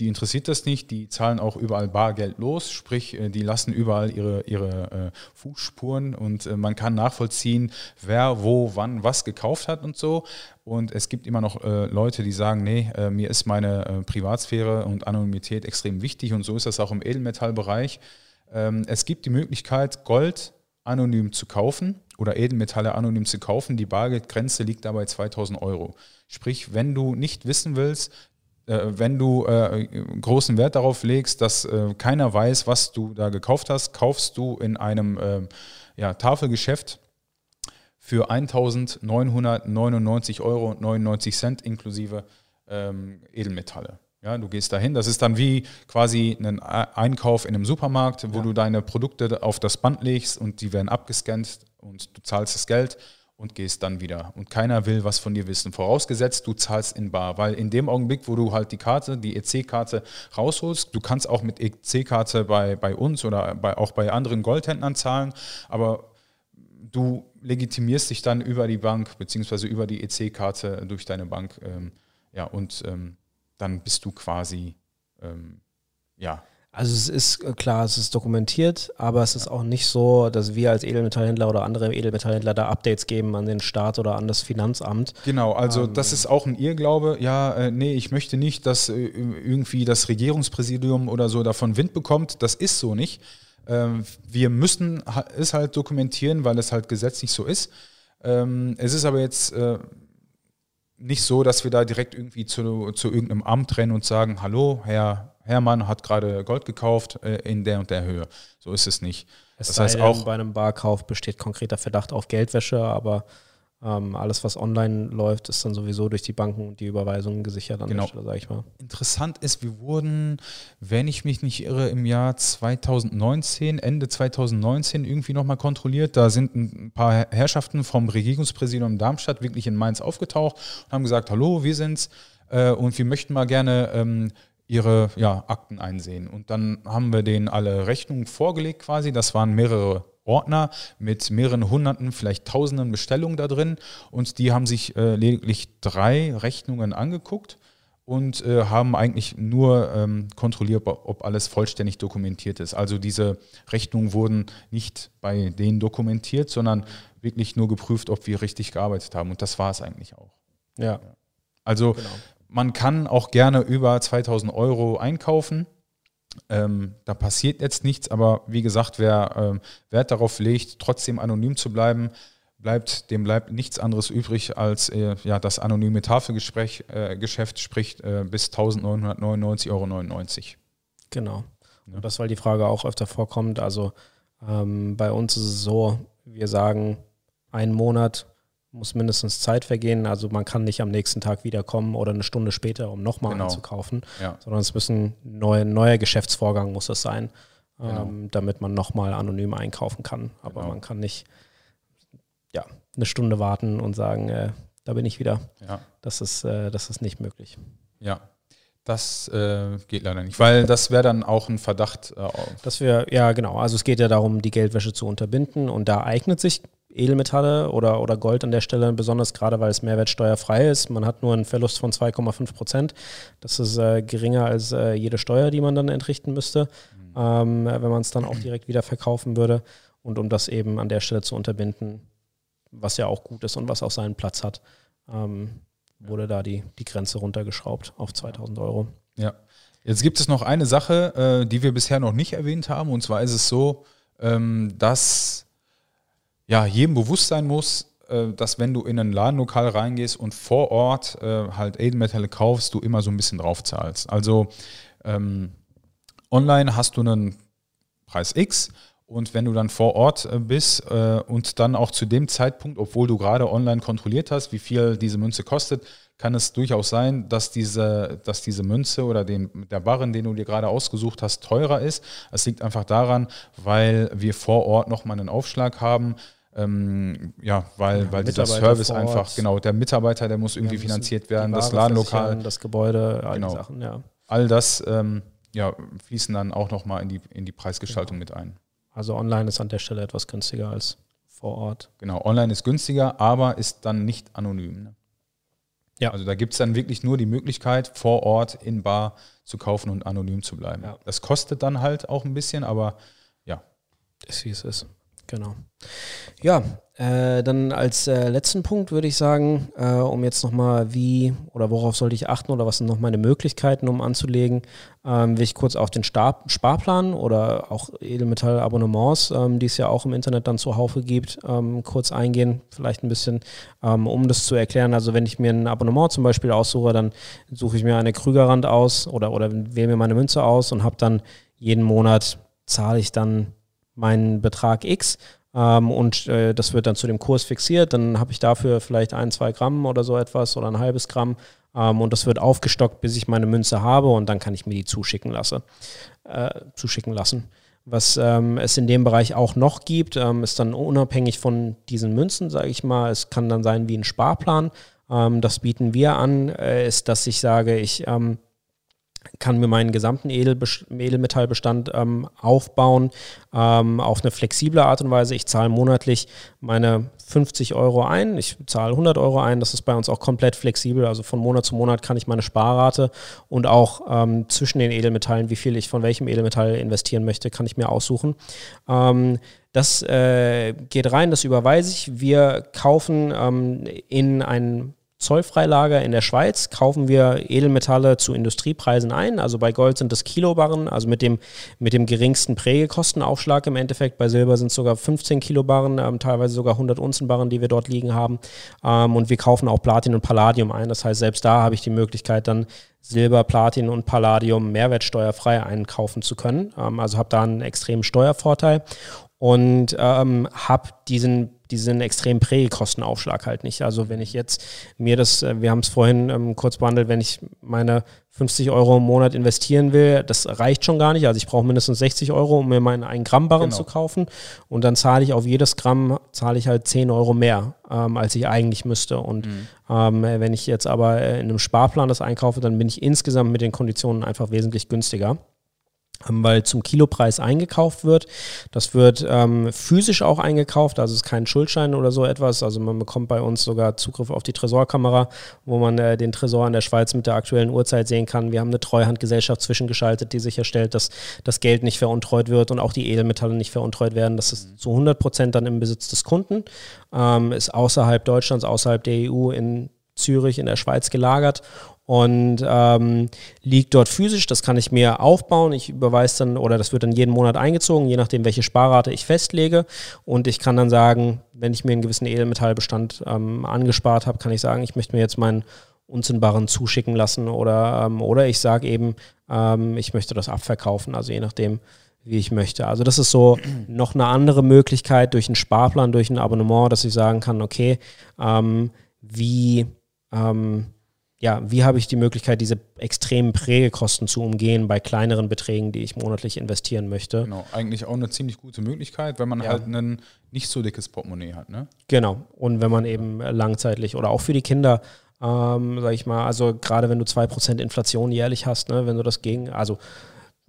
die interessiert das nicht, die zahlen auch überall Bargeld los, sprich, äh, die lassen überall ihre, ihre äh, Fußspuren und äh, man kann nachvollziehen, wer wo, wann, was gekauft hat und so. Und es gibt immer noch äh, Leute, die sagen, nee, äh, mir ist meine äh, Privatsphäre und Anonymität extrem wichtig und so ist das auch im Edelmetallbereich. Ähm, es gibt die Möglichkeit, Gold anonym zu kaufen oder Edelmetalle anonym zu kaufen. Die Bargeldgrenze liegt dabei 2000 Euro. Sprich, wenn du nicht wissen willst, wenn du äh, großen Wert darauf legst, dass äh, keiner weiß, was du da gekauft hast, kaufst du in einem äh, ja, Tafelgeschäft für 1.999 Euro und 99 Cent inklusive ähm, Edelmetalle. Ja, du gehst dahin, das ist dann wie quasi ein Einkauf in einem Supermarkt, wo ja. du deine Produkte auf das Band legst und die werden abgescannt und du zahlst das Geld und gehst dann wieder. Und keiner will was von dir wissen. Vorausgesetzt, du zahlst in Bar. Weil in dem Augenblick, wo du halt die Karte, die EC-Karte rausholst, du kannst auch mit EC-Karte bei, bei uns oder bei, auch bei anderen Goldhändlern zahlen, aber du legitimierst dich dann über die Bank beziehungsweise über die EC-Karte durch deine Bank. Ähm, ja, und ähm, dann bist du quasi, ähm, ja. Also es ist äh, klar, es ist dokumentiert, aber es ist auch nicht so, dass wir als Edelmetallhändler oder andere Edelmetallhändler da Updates geben an den Staat oder an das Finanzamt. Genau, also ähm, das ist auch ein Irrglaube. Ja, äh, nee, ich möchte nicht, dass äh, irgendwie das Regierungspräsidium oder so davon Wind bekommt. Das ist so nicht. Ähm, wir müssen es halt dokumentieren, weil es halt gesetzlich so ist. Ähm, es ist aber jetzt äh, nicht so, dass wir da direkt irgendwie zu, zu irgendeinem Amt rennen und sagen, hallo, Herr Hermann hat gerade Gold gekauft äh, in der und der Höhe. So ist es nicht. Es das heißt auch bei einem Barkauf besteht konkreter Verdacht auf Geldwäsche, aber ähm, alles, was online läuft, ist dann sowieso durch die Banken und die Überweisungen gesichert an genau. der Stelle, sage ich mal. Interessant ist, wir wurden, wenn ich mich nicht irre, im Jahr 2019, Ende 2019 irgendwie nochmal kontrolliert. Da sind ein paar Herrschaften vom Regierungspräsidium Darmstadt wirklich in Mainz aufgetaucht und haben gesagt, hallo, wir sind's äh, und wir möchten mal gerne ähm, ihre ja, Akten einsehen. Und dann haben wir denen alle Rechnungen vorgelegt quasi. Das waren mehrere Ordner mit mehreren hunderten, vielleicht tausenden Bestellungen da drin und die haben sich äh, lediglich drei Rechnungen angeguckt und äh, haben eigentlich nur ähm, kontrolliert, ob alles vollständig dokumentiert ist. Also diese Rechnungen wurden nicht bei denen dokumentiert, sondern wirklich nur geprüft, ob wir richtig gearbeitet haben. Und das war es eigentlich auch. Ja. Also genau. Man kann auch gerne über 2000 Euro einkaufen ähm, da passiert jetzt nichts, aber wie gesagt, wer ähm, Wert darauf legt, trotzdem anonym zu bleiben, bleibt, dem bleibt nichts anderes übrig als äh, ja, das anonyme Tafelgeschäft, äh, sprich äh, bis 1999,99 Euro. Genau. Ja. Und das, weil die Frage auch öfter vorkommt. Also ähm, bei uns ist es so, wir sagen, einen Monat muss mindestens Zeit vergehen. Also man kann nicht am nächsten Tag wiederkommen oder eine Stunde später, um nochmal genau. einzukaufen, ja. sondern es muss ein neu, neuer Geschäftsvorgang muss es sein, genau. ähm, damit man nochmal anonym einkaufen kann. Aber genau. man kann nicht ja, eine Stunde warten und sagen, äh, da bin ich wieder. Ja. Das, ist, äh, das ist nicht möglich. Ja, das äh, geht leider nicht, weil das wäre dann auch ein Verdacht. Äh, das wäre, ja genau, also es geht ja darum, die Geldwäsche zu unterbinden und da eignet sich Edelmetalle oder, oder Gold an der Stelle, besonders gerade weil es mehrwertsteuerfrei ist. Man hat nur einen Verlust von 2,5 Prozent. Das ist äh, geringer als äh, jede Steuer, die man dann entrichten müsste, mhm. ähm, wenn man es dann auch direkt wieder verkaufen würde. Und um das eben an der Stelle zu unterbinden, was ja auch gut ist und was auch seinen Platz hat, ähm, wurde da die, die Grenze runtergeschraubt auf 2000 Euro. Ja. Jetzt gibt es noch eine Sache, äh, die wir bisher noch nicht erwähnt haben. Und zwar ist es so, ähm, dass ja, jedem bewusst sein muss, äh, dass wenn du in ein Ladenlokal reingehst und vor Ort äh, halt Edelmetalle kaufst, du immer so ein bisschen drauf zahlst. Also ähm, online hast du einen Preis X und wenn du dann vor Ort äh, bist äh, und dann auch zu dem Zeitpunkt, obwohl du gerade online kontrolliert hast, wie viel diese Münze kostet, kann es durchaus sein, dass diese, dass diese Münze oder den, der Barren, den du dir gerade ausgesucht hast, teurer ist. Es liegt einfach daran, weil wir vor Ort nochmal einen Aufschlag haben ähm, ja, weil, ja, weil dieser Service einfach, genau, der Mitarbeiter, der muss irgendwie ja, finanziert werden, das Ladenlokal. Das Gebäude, all genau. die Sachen, ja. All das ähm, ja, fließen dann auch nochmal in die, in die Preisgestaltung genau. mit ein. Also online ist an der Stelle etwas günstiger als vor Ort. Genau, online ist günstiger, aber ist dann nicht anonym. Ne? Ja. Also da gibt es dann wirklich nur die Möglichkeit, vor Ort in Bar zu kaufen und anonym zu bleiben. Ja. Das kostet dann halt auch ein bisschen, aber ja. Ist wie es ist. Genau. Ja, äh, dann als äh, letzten Punkt würde ich sagen, äh, um jetzt nochmal wie oder worauf sollte ich achten oder was sind noch meine Möglichkeiten, um anzulegen, ähm, will ich kurz auf den Star Sparplan oder auch Edelmetall-Abonnements, ähm, die es ja auch im Internet dann zuhaufe gibt, ähm, kurz eingehen. Vielleicht ein bisschen, ähm, um das zu erklären. Also wenn ich mir ein Abonnement zum Beispiel aussuche, dann suche ich mir eine Krügerrand aus oder, oder wähle mir meine Münze aus und habe dann jeden Monat zahle ich dann meinen Betrag X ähm, und äh, das wird dann zu dem Kurs fixiert. Dann habe ich dafür vielleicht ein, zwei Gramm oder so etwas oder ein halbes Gramm ähm, und das wird aufgestockt, bis ich meine Münze habe und dann kann ich mir die zuschicken, lasse, äh, zuschicken lassen. Was ähm, es in dem Bereich auch noch gibt, ähm, ist dann unabhängig von diesen Münzen, sage ich mal. Es kann dann sein wie ein Sparplan. Ähm, das bieten wir an, äh, ist, dass ich sage, ich ähm, kann mir meinen gesamten Edelmetallbestand ähm, aufbauen ähm, auf eine flexible Art und Weise. Ich zahle monatlich meine 50 Euro ein, ich zahle 100 Euro ein. Das ist bei uns auch komplett flexibel. Also von Monat zu Monat kann ich meine Sparrate und auch ähm, zwischen den Edelmetallen, wie viel ich von welchem Edelmetall investieren möchte, kann ich mir aussuchen. Ähm, das äh, geht rein, das überweise ich. Wir kaufen ähm, in ein Zollfreilager in der Schweiz kaufen wir Edelmetalle zu Industriepreisen ein. Also bei Gold sind das Kilobarren, also mit dem, mit dem geringsten Prägekostenaufschlag im Endeffekt. Bei Silber sind es sogar 15 Kilobarren, ähm, teilweise sogar 100 Unzenbarren, die wir dort liegen haben. Ähm, und wir kaufen auch Platin und Palladium ein. Das heißt, selbst da habe ich die Möglichkeit, dann Silber, Platin und Palladium mehrwertsteuerfrei einkaufen zu können. Ähm, also habe da einen extremen Steuervorteil und ähm, habe diesen diesen extremen Prägekostenaufschlag halt nicht. Also wenn ich jetzt mir das, äh, wir haben es vorhin ähm, kurz behandelt, wenn ich meine 50 Euro im Monat investieren will, das reicht schon gar nicht. Also ich brauche mindestens 60 Euro, um mir meinen 1 Gramm Barren genau. zu kaufen. Und dann zahle ich auf jedes Gramm, zahle ich halt 10 Euro mehr, ähm, als ich eigentlich müsste. Und mhm. ähm, wenn ich jetzt aber äh, in einem Sparplan das einkaufe, dann bin ich insgesamt mit den Konditionen einfach wesentlich günstiger. Ähm, weil zum Kilopreis eingekauft wird. Das wird ähm, physisch auch eingekauft, also es ist kein Schuldschein oder so etwas. Also man bekommt bei uns sogar Zugriff auf die Tresorkamera, wo man äh, den Tresor in der Schweiz mit der aktuellen Uhrzeit sehen kann. Wir haben eine Treuhandgesellschaft zwischengeschaltet, die sicherstellt, dass das Geld nicht veruntreut wird und auch die Edelmetalle nicht veruntreut werden. Das ist zu 100 Prozent dann im Besitz des Kunden, ähm, ist außerhalb Deutschlands, außerhalb der EU in Zürich in der Schweiz gelagert und ähm, liegt dort physisch. Das kann ich mir aufbauen. Ich überweise dann oder das wird dann jeden Monat eingezogen, je nachdem, welche Sparrate ich festlege. Und ich kann dann sagen, wenn ich mir einen gewissen Edelmetallbestand ähm, angespart habe, kann ich sagen, ich möchte mir jetzt meinen Unzinnbaren zuschicken lassen oder, ähm, oder ich sage eben, ähm, ich möchte das abverkaufen. Also je nachdem, wie ich möchte. Also das ist so noch eine andere Möglichkeit durch einen Sparplan, durch ein Abonnement, dass ich sagen kann, okay, ähm, wie ähm, ja, wie habe ich die Möglichkeit, diese extremen Prägekosten zu umgehen bei kleineren Beträgen, die ich monatlich investieren möchte? Genau, eigentlich auch eine ziemlich gute Möglichkeit, wenn man ja. halt ein nicht so dickes Portemonnaie hat, ne? Genau. Und wenn man eben langzeitlich oder auch für die Kinder, ähm, sag ich mal, also gerade wenn du 2% Inflation jährlich hast, ne, wenn du das gegen, also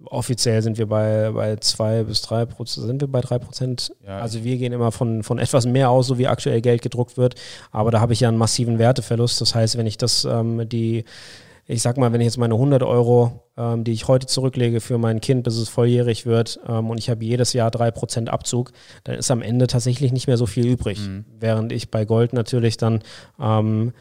Offiziell sind wir bei, bei zwei bis drei Prozent, sind wir bei drei Prozent. Ja. Also wir gehen immer von, von etwas mehr aus, so wie aktuell Geld gedruckt wird. Aber da habe ich ja einen massiven Werteverlust. Das heißt, wenn ich das, ähm, die, ich sag mal, wenn ich jetzt meine 100 Euro, ähm, die ich heute zurücklege für mein Kind, bis es volljährig wird, ähm, und ich habe jedes Jahr drei Prozent Abzug, dann ist am Ende tatsächlich nicht mehr so viel übrig. Mhm. Während ich bei Gold natürlich dann ähm,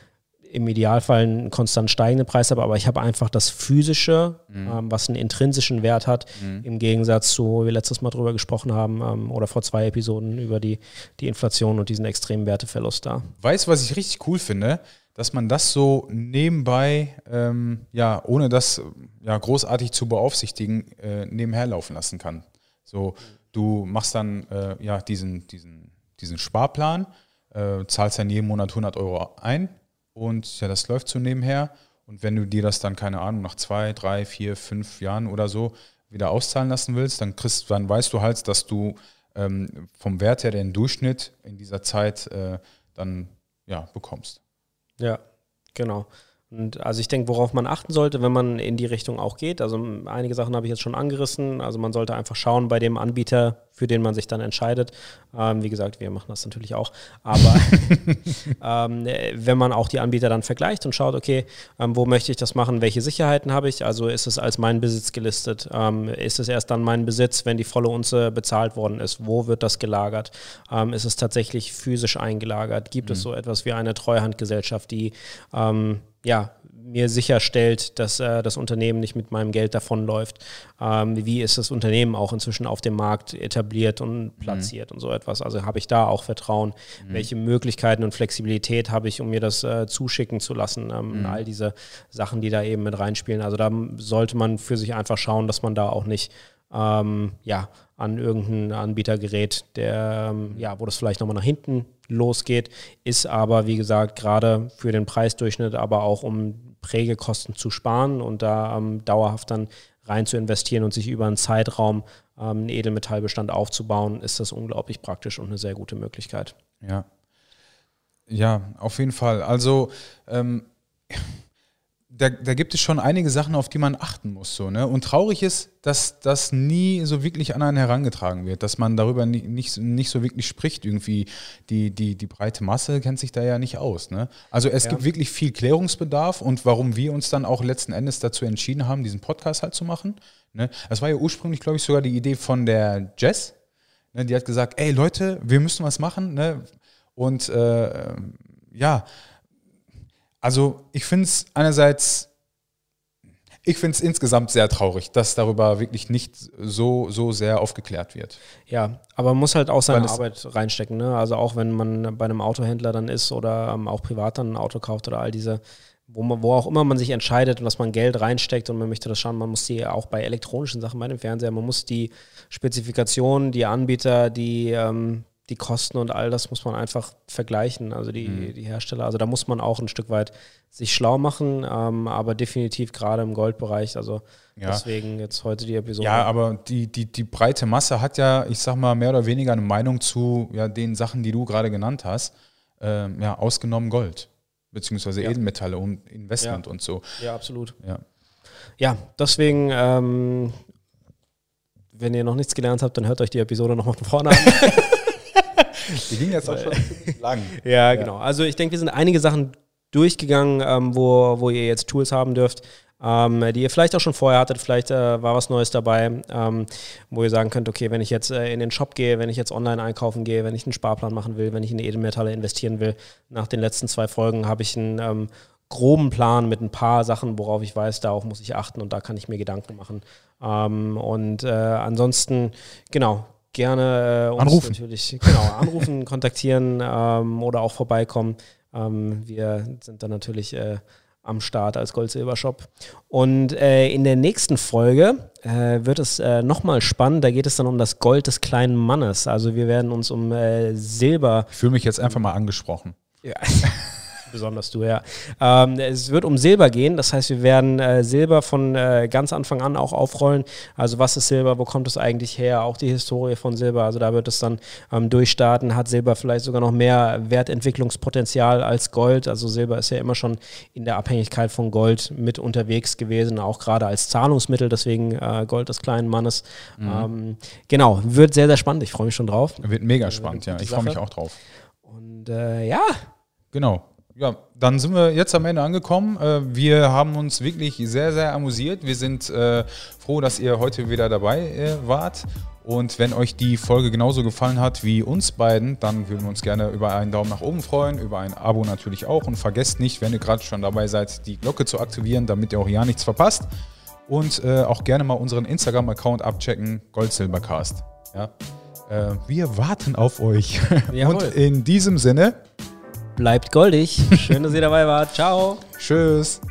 im Idealfall einen konstant steigenden Preis habe, aber ich habe einfach das Physische, mhm. ähm, was einen intrinsischen Wert hat, mhm. im Gegensatz zu, wo wir letztes Mal drüber gesprochen haben, ähm, oder vor zwei Episoden über die, die Inflation und diesen extremen Werteverlust da. Weißt du, was ich richtig cool finde? Dass man das so nebenbei, ähm, ja, ohne das ja, großartig zu beaufsichtigen, äh, nebenher laufen lassen kann. So, du machst dann äh, ja diesen, diesen, diesen Sparplan, äh, zahlst dann jeden Monat 100 Euro ein, und ja, das läuft so nebenher. Und wenn du dir das dann, keine Ahnung, nach zwei, drei, vier, fünf Jahren oder so wieder auszahlen lassen willst, dann, kriegst, dann weißt du halt, dass du ähm, vom Wert her den Durchschnitt in dieser Zeit äh, dann ja, bekommst. Ja, genau. Und also ich denke, worauf man achten sollte, wenn man in die Richtung auch geht. Also einige Sachen habe ich jetzt schon angerissen. Also man sollte einfach schauen bei dem Anbieter, für den man sich dann entscheidet. Ähm, wie gesagt, wir machen das natürlich auch. Aber ähm, wenn man auch die Anbieter dann vergleicht und schaut, okay, ähm, wo möchte ich das machen, welche Sicherheiten habe ich? Also ist es als mein Besitz gelistet? Ähm, ist es erst dann mein Besitz, wenn die volle Unze bezahlt worden ist? Wo wird das gelagert? Ähm, ist es tatsächlich physisch eingelagert? Gibt mhm. es so etwas wie eine Treuhandgesellschaft, die ähm, ja, mir sicherstellt, dass äh, das Unternehmen nicht mit meinem Geld davonläuft. Ähm, wie ist das Unternehmen auch inzwischen auf dem Markt etabliert und mhm. platziert mhm. und so etwas. Also habe ich da auch Vertrauen, mhm. welche Möglichkeiten und Flexibilität habe ich, um mir das äh, zuschicken zu lassen. Ähm, mhm. All diese Sachen, die da eben mit reinspielen. Also da sollte man für sich einfach schauen, dass man da auch nicht ähm, ja, an irgendeinen Anbieter gerät, der, ähm, ja, wo das vielleicht nochmal nach hinten losgeht, ist aber, wie gesagt, gerade für den Preisdurchschnitt, aber auch um Prägekosten zu sparen und da ähm, dauerhaft dann rein zu investieren und sich über einen Zeitraum ähm, einen Edelmetallbestand aufzubauen, ist das unglaublich praktisch und eine sehr gute Möglichkeit. Ja. Ja, auf jeden Fall. Also ähm, da, da, gibt es schon einige Sachen, auf die man achten muss. So, ne? Und traurig ist, dass das nie so wirklich an einen herangetragen wird, dass man darüber nie, nicht, nicht so wirklich spricht. Irgendwie die, die, die breite Masse kennt sich da ja nicht aus. Ne? Also es ja. gibt wirklich viel Klärungsbedarf und warum wir uns dann auch letzten Endes dazu entschieden haben, diesen Podcast halt zu machen. Ne? Das war ja ursprünglich, glaube ich, sogar die Idee von der Jess. Ne? Die hat gesagt, ey Leute, wir müssen was machen. Ne? Und äh, ja, also ich finde es einerseits, ich finde es insgesamt sehr traurig, dass darüber wirklich nicht so, so sehr aufgeklärt wird. Ja, aber man muss halt auch seine Arbeit reinstecken. Ne? Also auch wenn man bei einem Autohändler dann ist oder ähm, auch privat dann ein Auto kauft oder all diese, wo, man, wo auch immer man sich entscheidet und dass man Geld reinsteckt und man möchte das schauen, man muss die auch bei elektronischen Sachen, bei dem Fernseher, man muss die Spezifikationen, die Anbieter, die ähm, die Kosten und all das muss man einfach vergleichen, also die, mhm. die Hersteller. Also da muss man auch ein Stück weit sich schlau machen, ähm, aber definitiv gerade im Goldbereich. Also ja. deswegen jetzt heute die Episode. Ja, aber die, die, die breite Masse hat ja, ich sag mal, mehr oder weniger eine Meinung zu ja, den Sachen, die du gerade genannt hast. Ähm, ja, ausgenommen Gold, beziehungsweise ja. Edelmetalle und Investment ja. und so. Ja, absolut. Ja, ja deswegen ähm, wenn ihr noch nichts gelernt habt, dann hört euch die Episode nochmal von vorne an. Die ging jetzt auch schon lang. Ja, genau. Also ich denke, wir sind einige Sachen durchgegangen, ähm, wo, wo ihr jetzt Tools haben dürft, ähm, die ihr vielleicht auch schon vorher hattet. Vielleicht äh, war was Neues dabei, ähm, wo ihr sagen könnt, okay, wenn ich jetzt äh, in den Shop gehe, wenn ich jetzt online einkaufen gehe, wenn ich einen Sparplan machen will, wenn ich in Edelmetalle investieren will, nach den letzten zwei Folgen habe ich einen ähm, groben Plan mit ein paar Sachen, worauf ich weiß, darauf muss ich achten und da kann ich mir Gedanken machen. Ähm, und äh, ansonsten, genau, gerne äh, uns anrufen. natürlich genau, anrufen, kontaktieren ähm, oder auch vorbeikommen. Ähm, wir sind dann natürlich äh, am Start als Gold-Silber-Shop. Und äh, in der nächsten Folge äh, wird es äh, nochmal spannend. Da geht es dann um das Gold des kleinen Mannes. Also wir werden uns um äh, Silber. Ich fühle mich jetzt einfach mal angesprochen. Ja. besonders du, ja. Ähm, es wird um Silber gehen, das heißt, wir werden äh, Silber von äh, ganz Anfang an auch aufrollen. Also was ist Silber, wo kommt es eigentlich her, auch die Historie von Silber. Also da wird es dann ähm, durchstarten. Hat Silber vielleicht sogar noch mehr Wertentwicklungspotenzial als Gold? Also Silber ist ja immer schon in der Abhängigkeit von Gold mit unterwegs gewesen, auch gerade als Zahlungsmittel, deswegen äh, Gold des kleinen Mannes. Mhm. Ähm, genau, wird sehr, sehr spannend. Ich freue mich schon drauf. Wird mega spannend, ja. Ich freue mich auch drauf. Und äh, ja. Genau ja, dann sind wir jetzt am Ende angekommen. Äh, wir haben uns wirklich sehr, sehr amüsiert. Wir sind äh, froh, dass ihr heute wieder dabei äh, wart. Und wenn euch die Folge genauso gefallen hat wie uns beiden, dann würden wir uns gerne über einen Daumen nach oben freuen, über ein Abo natürlich auch. Und vergesst nicht, wenn ihr gerade schon dabei seid, die Glocke zu aktivieren, damit ihr auch ja nichts verpasst. Und auch gerne mal unseren Instagram-Account abchecken, Goldsilbercast. Ja? Wir warten auf euch. Jawohl. Und in diesem Sinne. Bleibt goldig. Schön, dass ihr dabei wart. Ciao. Tschüss.